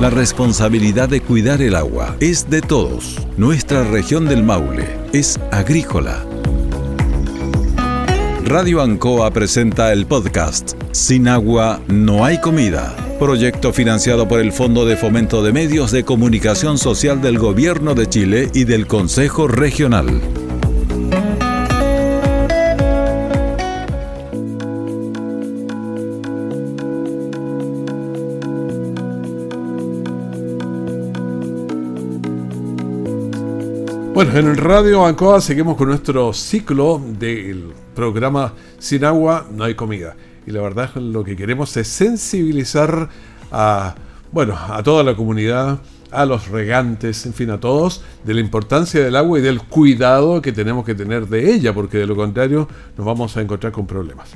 La responsabilidad de cuidar el agua es de todos. Nuestra región del Maule es agrícola. Radio Ancoa presenta el podcast Sin agua no hay comida. Proyecto financiado por el Fondo de Fomento de Medios de Comunicación Social del Gobierno de Chile y del Consejo Regional. Bueno, en el Radio Ancoa seguimos con nuestro ciclo del programa Sin agua no hay comida. Y la verdad lo que queremos es sensibilizar a, bueno, a toda la comunidad, a los regantes, en fin, a todos, de la importancia del agua y del cuidado que tenemos que tener de ella, porque de lo contrario nos vamos a encontrar con problemas.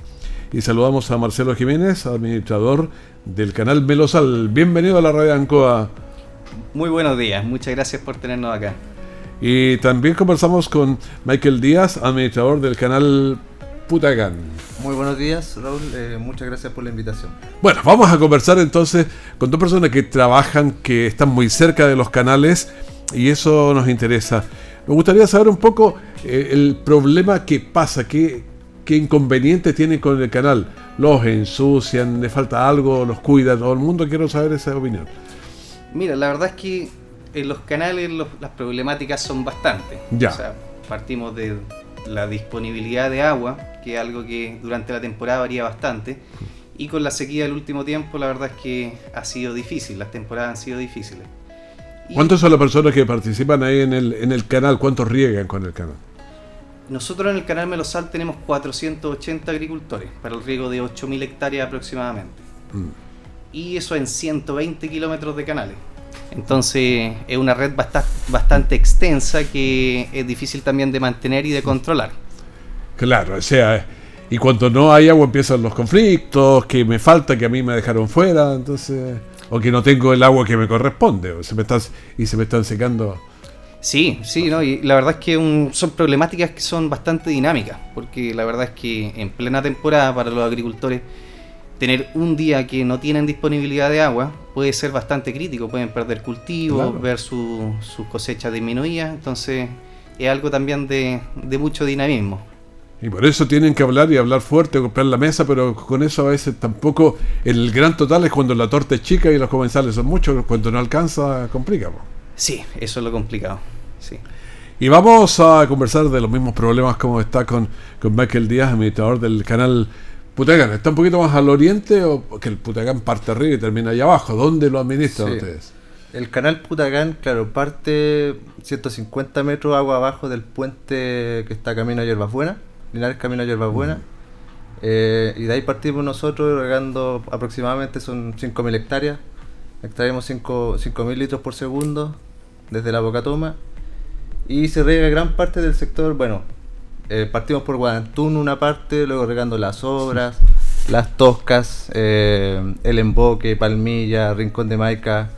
Y saludamos a Marcelo Jiménez, administrador del canal Melosal. Bienvenido a la Radio Ancoa. Muy buenos días, muchas gracias por tenernos acá. Y también conversamos con Michael Díaz, administrador del canal Putagán. Muy buenos días, Raúl. Eh, muchas gracias por la invitación. Bueno, vamos a conversar entonces con dos personas que trabajan, que están muy cerca de los canales y eso nos interesa. Me gustaría saber un poco eh, el problema que pasa, qué, qué inconvenientes tienen con el canal. Los ensucian, le falta algo, los cuida todo el mundo. Quiero saber esa opinión. Mira, la verdad es que en los canales las problemáticas son bastantes. Ya. O sea, partimos de la disponibilidad de agua, que es algo que durante la temporada varía bastante. Y con la sequía del último tiempo, la verdad es que ha sido difícil, las temporadas han sido difíciles. Y ¿Cuántos son las personas que participan ahí en el, en el canal? ¿Cuántos riegan con el canal? Nosotros en el canal Melosal tenemos 480 agricultores para el riego de 8.000 hectáreas aproximadamente. Mm. Y eso en 120 kilómetros de canales. Entonces es una red bastante, extensa que es difícil también de mantener y de controlar. Claro, o sea, y cuando no hay agua empiezan los conflictos, que me falta, que a mí me dejaron fuera, entonces, o que no tengo el agua que me corresponde, o se me y se me están secando. Sí, sí, ¿no? y la verdad es que son problemáticas que son bastante dinámicas, porque la verdad es que en plena temporada para los agricultores tener un día que no tienen disponibilidad de agua puede ser bastante crítico, pueden perder cultivos, ver sus su cosechas disminuidas, entonces es algo también de, mucho dinamismo. Y por eso tienen que hablar y hablar fuerte, comprar la mesa, pero con eso a veces tampoco el gran total es cuando la torta es chica y los comensales son muchos, cuando no alcanza complica. Sí, eso es lo complicado. Sí. Y vamos a conversar de los mismos problemas como está con, con Michael Díaz, administrador del canal Putagán, ¿está un poquito más al oriente o que el Putagán parte arriba y termina allá abajo? ¿Dónde lo administran ustedes? El canal Putagán, claro, parte 150 metros agua abajo del puente que está camino a Yerbas Buenas, Linares Camino a Yerbas Buenas. Eh, y de ahí partimos nosotros regando aproximadamente son 5.000 hectáreas. Extraemos 5.000 litros por segundo desde la boca toma. Y se riega gran parte del sector, bueno, eh, partimos por Guadantún una parte, luego regando las obras, las toscas, eh, el emboque, Palmilla, Rincón de Maica.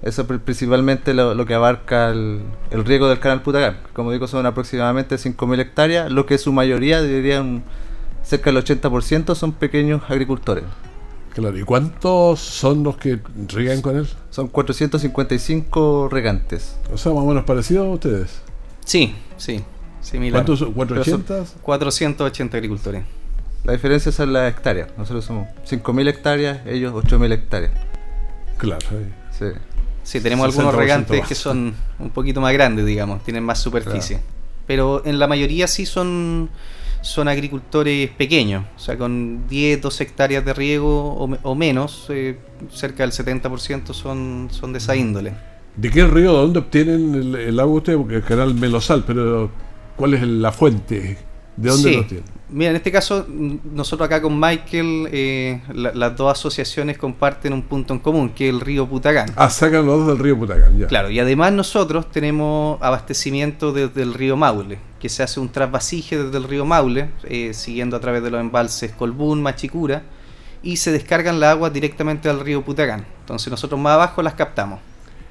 Eso es principalmente lo, que abarca el, riego del canal Putagán. Como digo, son aproximadamente 5.000 hectáreas, lo que su mayoría, dirían cerca del 80%, son pequeños agricultores. Claro, ¿y cuántos son los que riegan con él? Son 455 regantes. O sea, más o menos parecido a ustedes. Sí, sí. ¿Cuántos? ¿480? 480 agricultores. La diferencia es en las hectáreas. Nosotros somos 5.000 hectáreas, ellos 8.000 hectáreas. Claro. Sí. sí. tenemos algunos regantes que son un poquito más grandes, digamos, tienen más superficie. Pero en la mayoría sí son, son agricultores pequeños, o sea, con 10, 12 hectáreas de riego o, menos, eh, cerca del 70% son, son de esa índole. ¿De qué río, de dónde obtienen el, el agua ustedes? Porque el canal Melosal, pero ¿Cuál es la fuente? ¿De dónde lo tienen? Mira, en este caso, nosotros acá con Michael, eh, las dos asociaciones comparten un punto en común, que es el río Putagán. Ah, sacan los dos del río Putagán, ya. Claro, y además nosotros tenemos abastecimiento desde el río Maule, que se hace un trasvasije desde el río Maule, eh, siguiendo a través de los embalses Colbún, Machicura, y se descargan las aguas directamente al río Putagán. Entonces nosotros más abajo las captamos.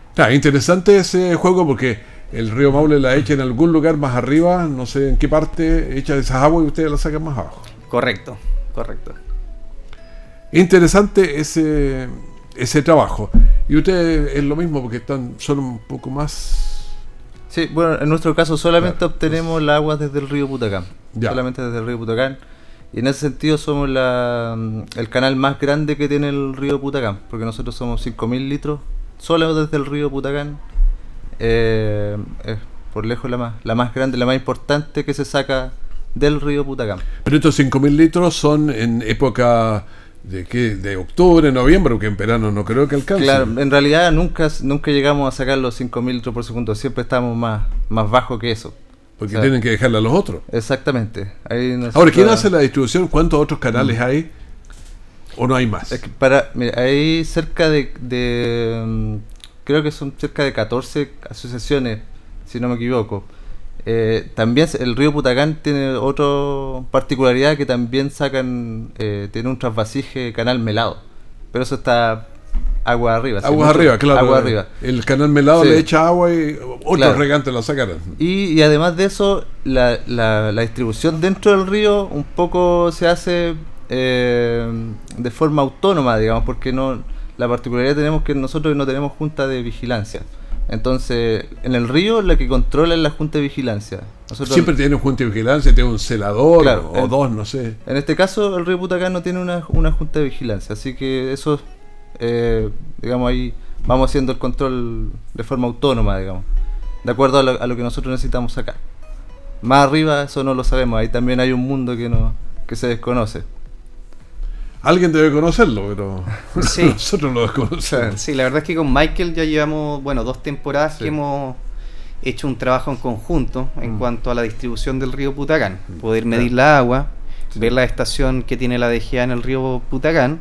Está interesante ese juego porque el río Maule la echa en algún lugar más arriba, no sé en qué parte, echa esas aguas y ustedes la sacan más abajo. Correcto, correcto. Interesante ese, ese trabajo. Y usted es lo mismo porque están son un poco más... Sí, bueno, en nuestro caso solamente Claro. obtenemos el agua desde el río Putacán. Ya. Solamente desde el río Putacán. Y en ese sentido somos la, el canal más grande que tiene el río Putacán, porque nosotros somos 5.000 litros solo desde el río Putacán. Eh, es por lejos la más, la más grande, la más importante que se saca del río Putacán. Pero estos 5.000 litros son en época de qué? De octubre, noviembre, porque en verano no creo que alcance. Claro, en realidad nunca, nunca llegamos a sacar los 5.000 litros por segundo, siempre estamos más, más bajo que eso. Porque o sea, tienen que dejarle a los otros. Exactamente. Ahí Ahora, ¿quién hace la distribución? ¿Cuántos otros canales hay? ¿O no hay más? Mm. Es que para, mira, hay cerca de, de, mm, creo que son cerca de 14 asociaciones, si no me equivoco. Eh, también el río Putacán tiene otra particularidad que también sacan, eh, tiene un trasvasije canal melado, pero eso está agua arriba. mucho- arriba, claro. Agua arriba. El canal melado Sí. le echa agua y otros Claro. regantes la sacarán. Y, y además de eso, la, la- la distribución dentro del río un poco se hace eh, de forma autónoma, digamos, porque no la particularidad que tenemos que nosotros no tenemos junta de vigilancia. Entonces, en el río la que controla es la junta de vigilancia. Nosotros, Siempre tiene un junta de vigilancia, tiene un celador Claro, o en- dos, no sé. En este caso, el río Putacán no tiene una, una junta de vigilancia, así que eso, eh, digamos, ahí vamos haciendo el control de forma autónoma, digamos, de acuerdo a lo, a lo que nosotros necesitamos sacar. Más arriba, eso no lo sabemos, ahí también hay un mundo que, no, que se desconoce. Alguien debe conocerlo, pero Sí. nosotros lo desconocemos. Sí, la verdad es que con Michael ya llevamos, bueno, dos temporadas Sí. que hemos hecho un trabajo en conjunto en Mm. cuanto a la distribución del río Putacán. Poder Claro. medir la agua, Sí. ver la estación que tiene la DGA en el río Putacán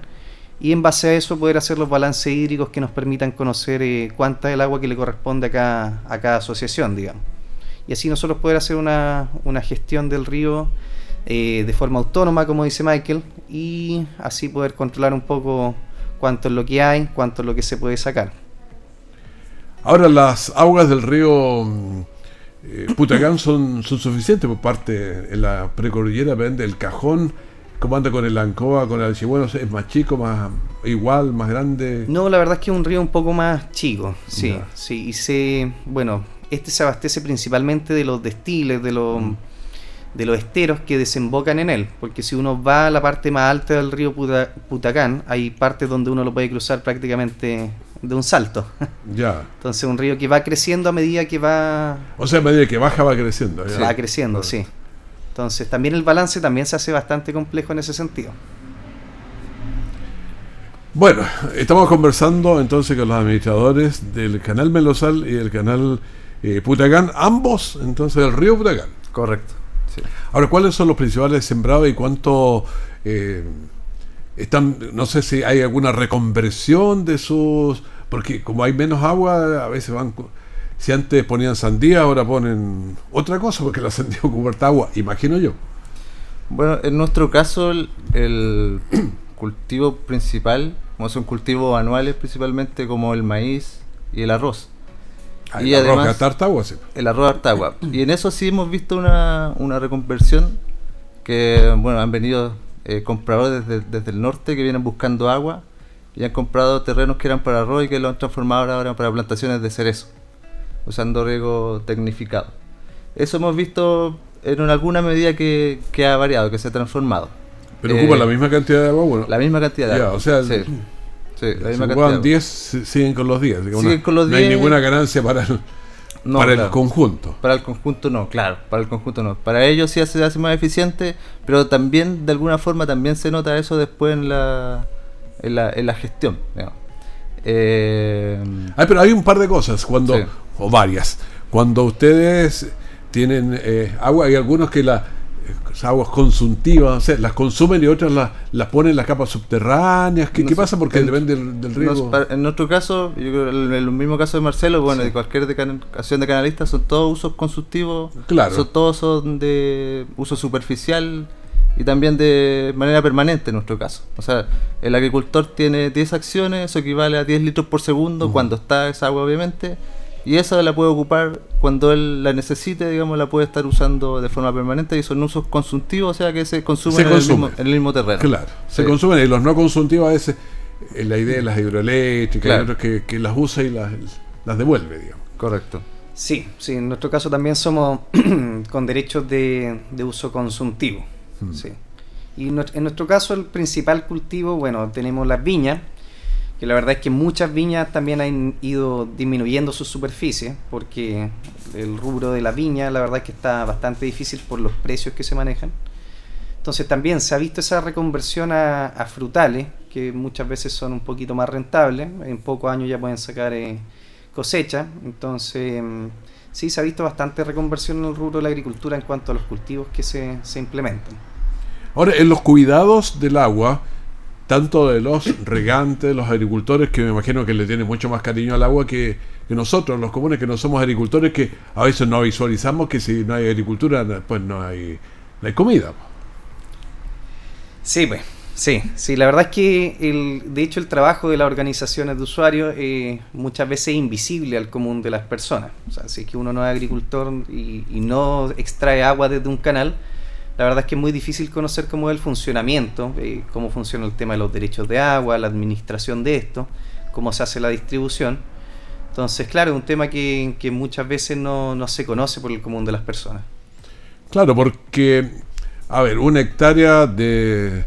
y en base a eso poder hacer los balances hídricos que nos permitan conocer eh, cuánta es el agua que le corresponde a cada, a cada asociación, digamos. Y así nosotros poder hacer una, una gestión del río eh, de forma autónoma, como dice Michael, y así poder controlar un poco cuánto es lo que hay, cuánto es lo que se puede sacar. Ahora, las aguas del río mm, eh, Putacán son, son suficientes por parte en la precordillera, depende del cajón. ¿Cómo anda con el Ancoa, con el Alchibueno? ¿Es más chico, más igual, más grande? No, la verdad es que es un río un poco más chico, sí, sí, y se, bueno, este se abastece principalmente de los destiles, de los, de los esteros que desembocan en él, porque si uno va a la parte más alta del río Puta- Putacán, hay partes donde uno lo puede cruzar prácticamente de un salto. Ya. Entonces un río que va creciendo a medida que va, O sea, a medida que baja va creciendo. ya. va creciendo, sí. Entonces también el balance también se hace bastante complejo en ese sentido. Bueno, estamos conversando entonces con los administradores del canal Melosal y del canal eh, Putacán, ambos entonces del río Putacán. Correcto. Sí. Ahora, ¿cuáles son los principales sembrados y cuánto eh, están? No sé si hay alguna reconversión de sus. Porque como hay menos agua, a veces van. Si antes ponían sandía, ahora ponen otra cosa, porque la sandía ocupa agua, imagino yo. Bueno, en nuestro caso, el, el cultivo principal, como son cultivos anuales principalmente, como el maíz y el arroz. Hay Y la además- roca, harta, harta agua, sí. El arroz Artagua. Y en eso sí hemos visto una, una reconversión que, bueno, han venido eh, compradores desde, desde el norte que vienen buscando agua y han comprado terrenos que eran para arroz y que lo han transformado ahora para plantaciones de cerezo, usando riego tecnificado. Eso hemos visto en alguna medida que, que ha variado, que se ha transformado. Pero Eh, ocupa la misma cantidad de agua, bueno. La misma cantidad de Ya, agua. o sea, sí, sí, la si misma agua. 10, si- siguen con los 10. digamos, Siguen no- con los No hay 10. ninguna ganancia para el, No, para el conjunto. Para el conjunto no, claro, para el conjunto no. Para ellos sí se hace más eficiente, pero también de alguna forma también se nota eso después en la, en la, en la gestión. Eh, Ah, pero hay un par de cosas, cuando Sí. o varias. Cuando ustedes tienen eh, agua, hay algunos que las aguas consumtivas, o sea, las consumen y otras las, las ponen en las capas subterráneas. ¿Qué, No qué sé, pasa? Porque en- depende del, del riego. en nuestro caso, yo creo en el mismo caso de Marcelo, bueno, de cualquier decanación de canalistas, son todos usos constructivos, Claro. son todos son de uso superficial y también de manera permanente en nuestro caso. O sea, el agricultor tiene 10 acciones, eso equivale a 10 litros por segundo cuando está esa agua, obviamente, y esa la puede ocupar cuando él la necesite, digamos, la puede estar usando de forma permanente y son usos consumtivos, o sea que se consumen Se en, el consume. mismo, en el mismo terreno. Claro, se consumen y los no consumtivos a veces eh, la idea de las hidroeléctricas, Claro. otros que, que las usa y las, las devuelve, digamos. Correcto. Sí, sí, en nuestro caso también somos con derechos de, de uso consultivo. Mm. Sí. Y en nuestro caso el principal cultivo, bueno, tenemos las viñas, que la verdad es que muchas viñas también han ido disminuyendo su superficie, porque el rubro de la viña la verdad es que está bastante difícil por los precios que se manejan. Entonces también se ha visto esa reconversión a, frutales, que muchas veces son un poquito más rentables, en pocos años ya pueden sacar eh, cosecha, entonces mm, sí se ha visto bastante reconversión en el rubro de la agricultura en cuanto a los cultivos que se, se implementan. Ahora, en los cuidados del agua, tanto de los regantes, los agricultores, que me imagino que le tienen mucho más cariño al agua que, nosotros, los comunes que no somos agricultores, que a veces no visualizamos que si no hay agricultura, pues no hay, no hay comida. Sí, pues, sí, sí, la verdad es que el, de hecho el trabajo de las organizaciones de usuarios eh, muchas veces es invisible al común de las personas. O sea, si es que uno no es agricultor y, y no extrae agua desde un canal, la verdad es que es muy difícil conocer cómo es el funcionamiento, eh, cómo funciona el tema de los derechos de agua, la administración de esto, cómo se hace la distribución. Entonces, claro, es un tema que, que muchas veces no, no se conoce por el común de las personas. Claro, porque, a ver, una hectárea de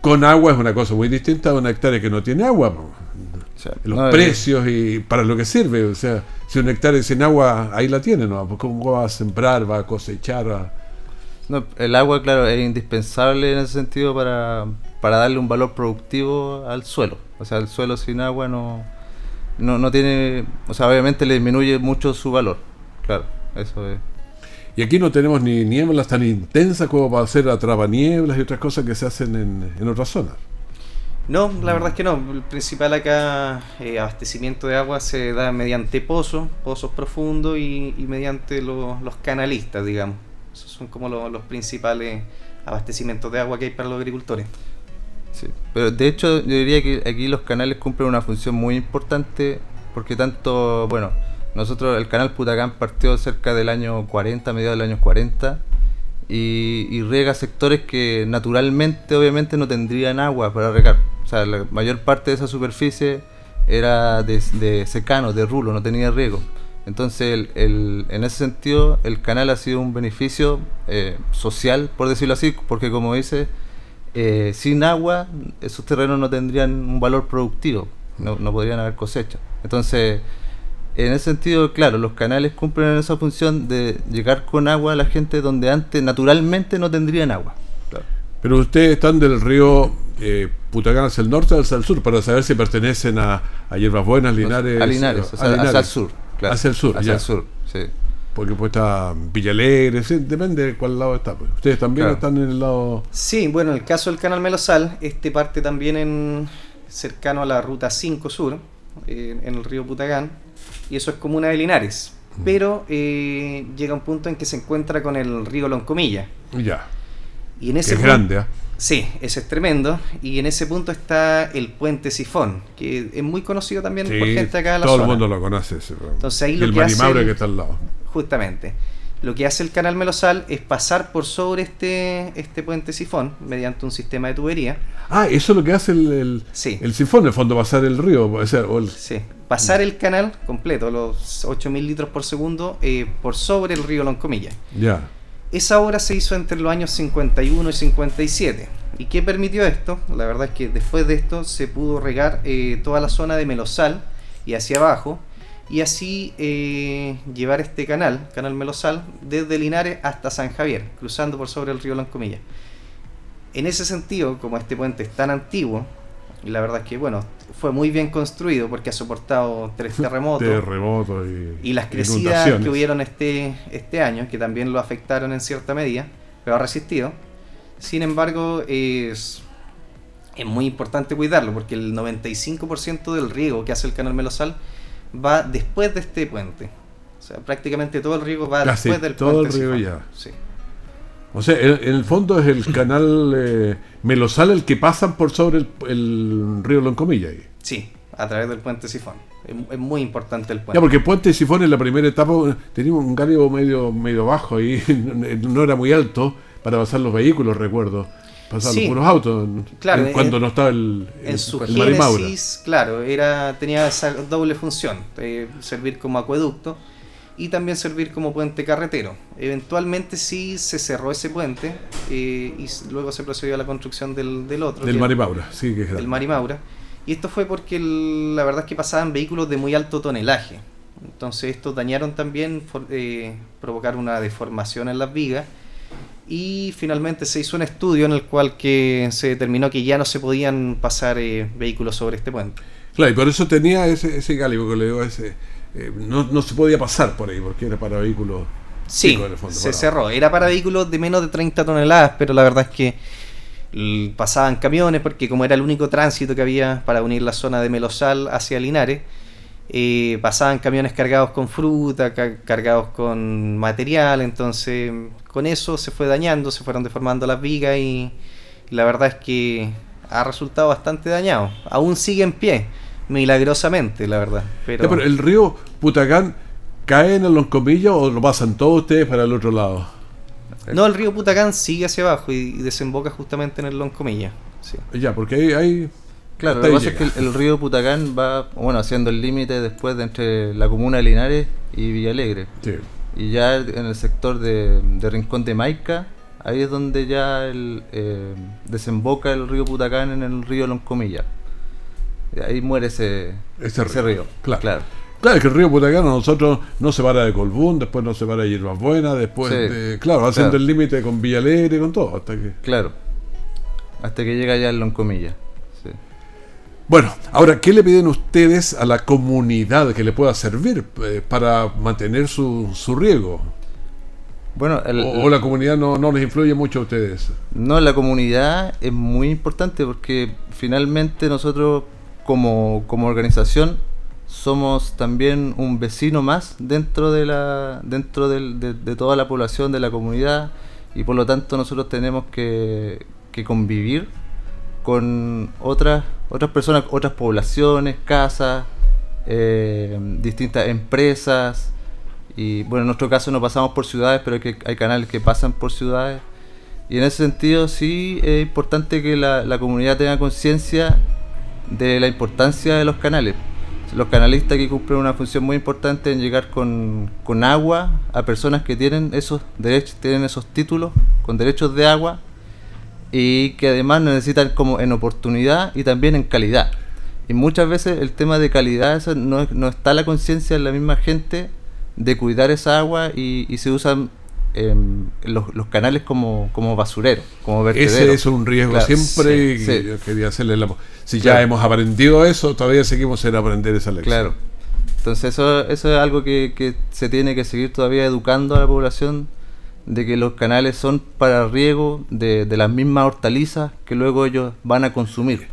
con agua es una cosa muy distinta a una hectárea que no tiene agua. po. O sea, Los no, precios y para lo que sirve. O sea, si una hectárea sin agua, ahí la tiene, ¿no? Pues, ¿Cómo va a sembrar, va a cosechar? va- No, el agua, claro, es indispensable en ese sentido para, para darle un valor productivo al suelo. O sea, el suelo sin agua no, no, no tiene, o sea, obviamente le disminuye mucho su valor. Claro, eso es. Y aquí no tenemos ni nieblas tan intensas como para hacer atrapanieblas y otras cosas que se hacen en, en otras zonas. No, la verdad es que no. El principal acá eh, abastecimiento de agua se da mediante pozos, pozos profundos y, y mediante lo- los canalistas, digamos. Esos son como lo- los principales abastecimientos de agua que hay para los agricultores. Sí. Pero de hecho yo diría que aquí los canales cumplen una función muy importante porque tanto, bueno, nosotros el canal Putacán partió cerca del año 40, mediados del año 40 y, y riega sectores que naturalmente obviamente no tendrían agua para regar. O sea, la mayor parte de esa superficie era de, de secano, de rulo, no tenía riego. Entonces, el- el- en ese sentido, el canal ha sido un beneficio eh, social, por decirlo así, porque como dice, eh, sin agua esos terrenos no tendrían un valor productivo, no, no podrían haber cosecha. Entonces, en ese sentido, claro, los canales cumplen esa función de llegar con agua a la gente donde antes naturalmente no tendrían agua. Claro. Pero ustedes están del río eh, Putacán hacia el norte o hacia el sur para saber si pertenecen a, a Hierbas Buenas, Linares. a Linares, o sea, a Linares. hacia el sur. Claro. Hacia el sur, Hacia ya. el sur, sí. Porque pues está Villalegre, sí, depende de cuál lado está. pues. Ustedes también Claro. están en el lado. Sí, bueno, en el caso del canal Melosal, este parte también en cercano a la ruta 5 sur, eh, en el río Putagán, y eso es comuna de Linares. Pero eh, llega un punto en que se encuentra con el río Loncomilla. Ya. Y en Que ese es punto- grande, ¿ah? Sí, ese es tremendo. Y en ese punto está el puente Sifón, que es muy conocido también por gente acá de la todo zona. el mundo lo conoce. ese, Entonces ahí y lo el que hace el- que está al lado. Justamente. Lo que hace el canal Melosal es pasar por sobre este, este puente sifón mediante un sistema de tubería. Ah, eso es lo que hace el, el, Sí. el sifón, en el fondo, pasar el río. O sea, o el- Sí. Pasar el canal completo, los 8.000 litros por segundo, eh, por sobre el río Loncomilla. ya. Esa obra se hizo entre los años 51 y 57. ¿Y qué permitió esto? La verdad es que después de esto se pudo regar eh, toda la zona de Melosal y hacia abajo y así eh, llevar este canal, Canal Melosal, desde Linares hasta San Javier, cruzando por sobre el río Loncomilla. En ese sentido, como este puente es tan antiguo, la verdad es que bueno, fue muy bien construido porque ha soportado tres terremotos. Terremotos y, Y las crecidas que hubieron este, este año, que también lo afectaron en cierta medida, pero ha resistido. Sin embargo, es, es muy importante cuidarlo, porque el 95% del riego que hace el canal Melosal va después de este puente. O sea, prácticamente todo el riego va Casi después del todo puente. el riego ya. Sí. O sea, en, en el fondo es el canal eh, Melosal el que pasan por sobre el, el río Loncomilla. ahí. Sí, a través del puente Sifón. Es, es muy importante el puente. Ya, porque Puente de Sifón en la primera etapa eh, teníamos un galio medio, medio bajo ahí, no era muy alto para pasar los vehículos, recuerdo. pasaban Sí. puros autos Claro, en- cuando en- no estaba el, En el- su el Marimaura. génesis, claro, era, tenía esa doble función, eh, servir como acueducto y también servir como puente carretero. Eventualmente sí se cerró ese puente eh, y luego se procedió a la construcción del, del otro, Del Marimaura, sí, que es del. Marimaura. Y esto fue porque el- la verdad es que pasaban vehículos de muy alto tonelaje. Entonces estos dañaron también, eh, provocaron una deformación en las vigas. Y finalmente se hizo un estudio en el cual que se determinó que ya no se podían pasar eh, vehículos sobre este puente. Claro, y por eso tenía ese, ese gálico que le digo, ese, eh, no, no se podía pasar por ahí, porque era para vehículos Sí, chicos en el fondo, se para- cerró. Era para vehículos de menos de 30 toneladas, pero la verdad es que pasaban camiones porque como era el único tránsito que había para unir la zona de Melosal hacia Linares, eh, pasaban camiones cargados con fruta, ca- cargados con material, entonces con eso se fue dañando, se fueron deformando las vigas y la verdad es que ha resultado bastante dañado. Aún sigue en pie, milagrosamente, la verdad. Pero, Ya, pero el río Putacán cae en el Loncomilla o lo pasan todos ustedes para el otro lado. No, el río Putacán sigue hacia abajo y, y desemboca justamente en el Loncomilla. Sí. Ya, porque hay, hay Claro, lo ahí que pasa es que el, el río Putacán va, bueno, haciendo el límite después de entre la comuna de Linares y Villalegre. Sí. Y ya en el sector de, de Rincón de Maica, ahí es donde ya el, eh, desemboca el río Putacán en el río Loncomilla. Ahí muere ese, Ese ese río, río. claro. claro. Claro, es que el río Putacán a nosotros no se para de Colbún, después no se para de Hierbas Buenas, después Sí, de. Claro, haciendo claro. el límite con Villalegre, con todo, hasta que. Claro. Hasta que llega ya el Loncomilla. Sí. Bueno, ahora, ¿qué le piden ustedes a la comunidad que le pueda servir eh, para mantener su, su riego? Bueno, el- O, o la comunidad no, no les influye mucho a ustedes? No, la comunidad es muy importante porque finalmente nosotros como, como organización somos también un vecino más dentro de la dentro del- de, de toda la población de la comunidad y por lo tanto nosotros tenemos que, que convivir con otras otras personas, otras poblaciones, casas, eh, distintas empresas y bueno en nuestro caso no pasamos por ciudades pero hay, que, hay canales que pasan por ciudades. Y en ese sentido sí es importante que la, la comunidad tenga conciencia de la importancia de los canales. Los canalistas que cumplen una función muy importante en llegar con, con agua a personas que tienen esos derechos, tienen esos títulos con derechos de agua y que además necesitan como en oportunidad y también en calidad. Y muchas veces el tema de calidad no, no está la conciencia en la misma gente de cuidar esa agua y, y se usan em, los, los canales como, como basureros, como vertederos. Ese es un riesgo Claro, siempre sí, quería hacerle la... Si Claro. ya hemos aprendido eso, todavía seguimos en aprender esa lección. Claro. Entonces eso, eso es algo que, que se tiene que seguir todavía educando a la población de que los canales son para riego de, de las mismas hortalizas que luego ellos van a consumir.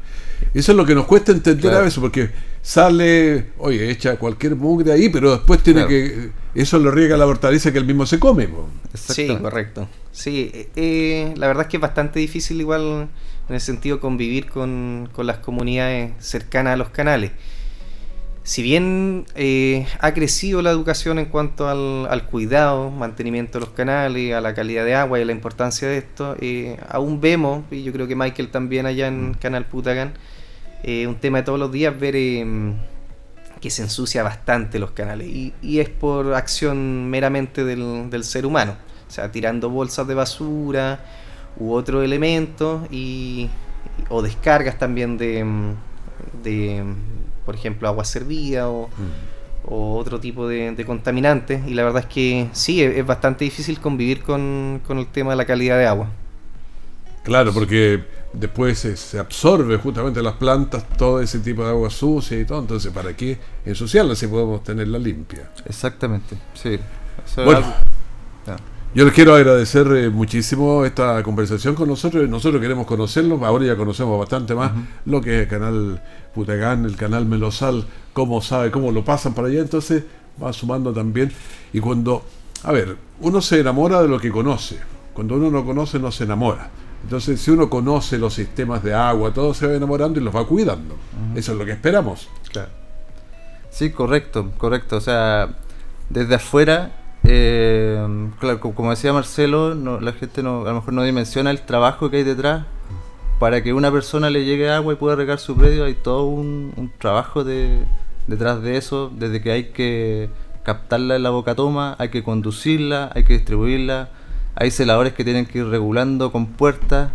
Eso es lo que nos cuesta entender Claro. a veces, porque sale, oye, echa cualquier mugre ahí, pero después tiene Claro. que... Eso lo riega la hortaliza que él mismo se come. po. Sí, correcto. Sí, eh, eh, la verdad es que es bastante difícil igual en el sentido convivir con, con las comunidades cercanas a los canales. Si bien eh, ha crecido la educación en cuanto al, al cuidado, mantenimiento de los canales, a la calidad de agua y a la importancia de esto, eh, aún vemos, y yo creo que Michael también allá en Canal Putacán, eh, un tema de todos los días ver eh, que se ensucia bastante los canales. Y, y es por acción meramente del, del ser humano, o sea, tirando bolsas de basura u otro elemento y, o descargas también de, mm, de mm, por ejemplo, agua servida o, o otro tipo de, de contaminantes. Y la verdad es que sí, es, es bastante difícil convivir con, con el tema de la calidad de agua. Claro, porque después se, se absorbe justamente en las plantas todo ese tipo de agua sucia y todo. Entonces, ¿para qué ensuciarla si podemos tenerla limpia? Exactamente, sí. Eso Bueno, yo les quiero agradecer eh, muchísimo esta conversación con nosotros. Nosotros queremos conocerlos, ahora ya conocemos bastante más lo que es el canal Putagán, el canal Melosal, cómo sabe, cómo lo pasan para allá. Entonces va sumando también. Y cuando, a ver, uno se enamora de lo que conoce. Cuando uno no conoce, no se enamora. Entonces, si uno conoce los sistemas de agua, todo se va enamorando y los va cuidando. Eso es lo que esperamos. Claro. Sí, correcto, correcto. O sea, desde afuera eh, claro, como decía Marcelo, la gente no, a lo mejor no dimensiona el trabajo que hay detrás. Para que una persona le llegue agua y pueda regar su predio, hay todo un, trabajo de, detrás de eso, desde que hay que captarla en la boca toma, hay que conducirla, hay que distribuirla, hay celadores que tienen que ir regulando con puertas.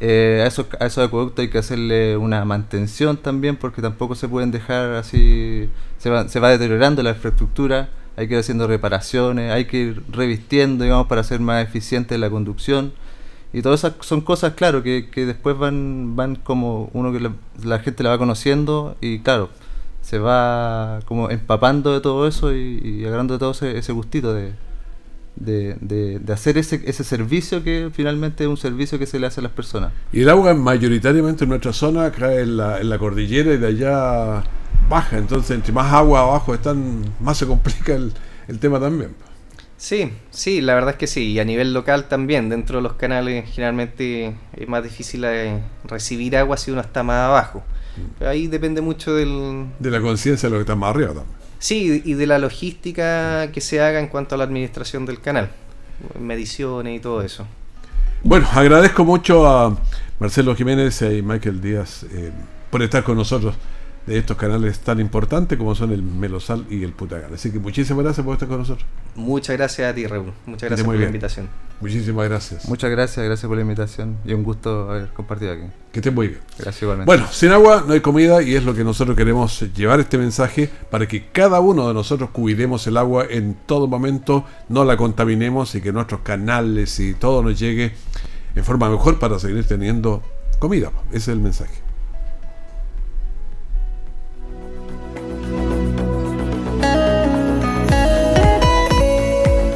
Eh, a, esos, a esos acueductos hay que hacerle una mantención también, porque tampoco se pueden dejar así, se va, se va deteriorando la infraestructura hay que ir haciendo reparaciones, hay que ir revistiendo, digamos, para ser más eficiente la conducción. Y todas esas son cosas, claro, que, después van, van como uno que la, gente la va conociendo y claro, se va como empapando de todo eso y, agarrando de todo ese, gustito de, de, de, hacer ese, ese servicio que finalmente es un servicio que se le hace a las personas. Y el agua mayoritariamente en nuestra zona cae en la, en la cordillera y de allá baja, entonces entre más agua abajo están, más se complica el, tema también. Sí, sí, la verdad es que sí, y a nivel local también, dentro de los canales generalmente es más difícil eh, recibir agua si uno está más abajo. Pero ahí depende mucho del... De la conciencia de lo que está más arriba también. Sí, y de la logística que se haga en cuanto a la administración del canal, mediciones y todo eso. Bueno, agradezco mucho a Marcelo Jiménez y Michael Díaz eh, por estar con nosotros de estos canales tan importantes como son el Melosal y el Putagal. Así que muchísimas gracias por estar con nosotros. Muchas gracias a ti, Raúl. Muchas gracias por la invitación. Muchísimas gracias. Muchas gracias, gracias por la invitación y un gusto haber compartido aquí. Que estén muy bien. Gracias igualmente. Bueno, sin agua no hay comida y es lo que nosotros queremos llevar este mensaje para que cada uno de nosotros cuidemos el agua en todo momento, no la contaminemos y que nuestros canales y todo nos llegue en forma mejor para seguir teniendo comida. Ese es el mensaje.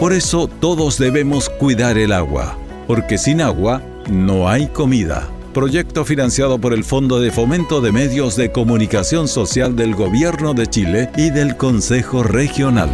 Por eso todos debemos cuidar el agua, porque sin agua no hay comida. Proyecto financiado por el Fondo de Fomento de Medios de Comunicación Social del Gobierno de Chile y del Consejo Regional.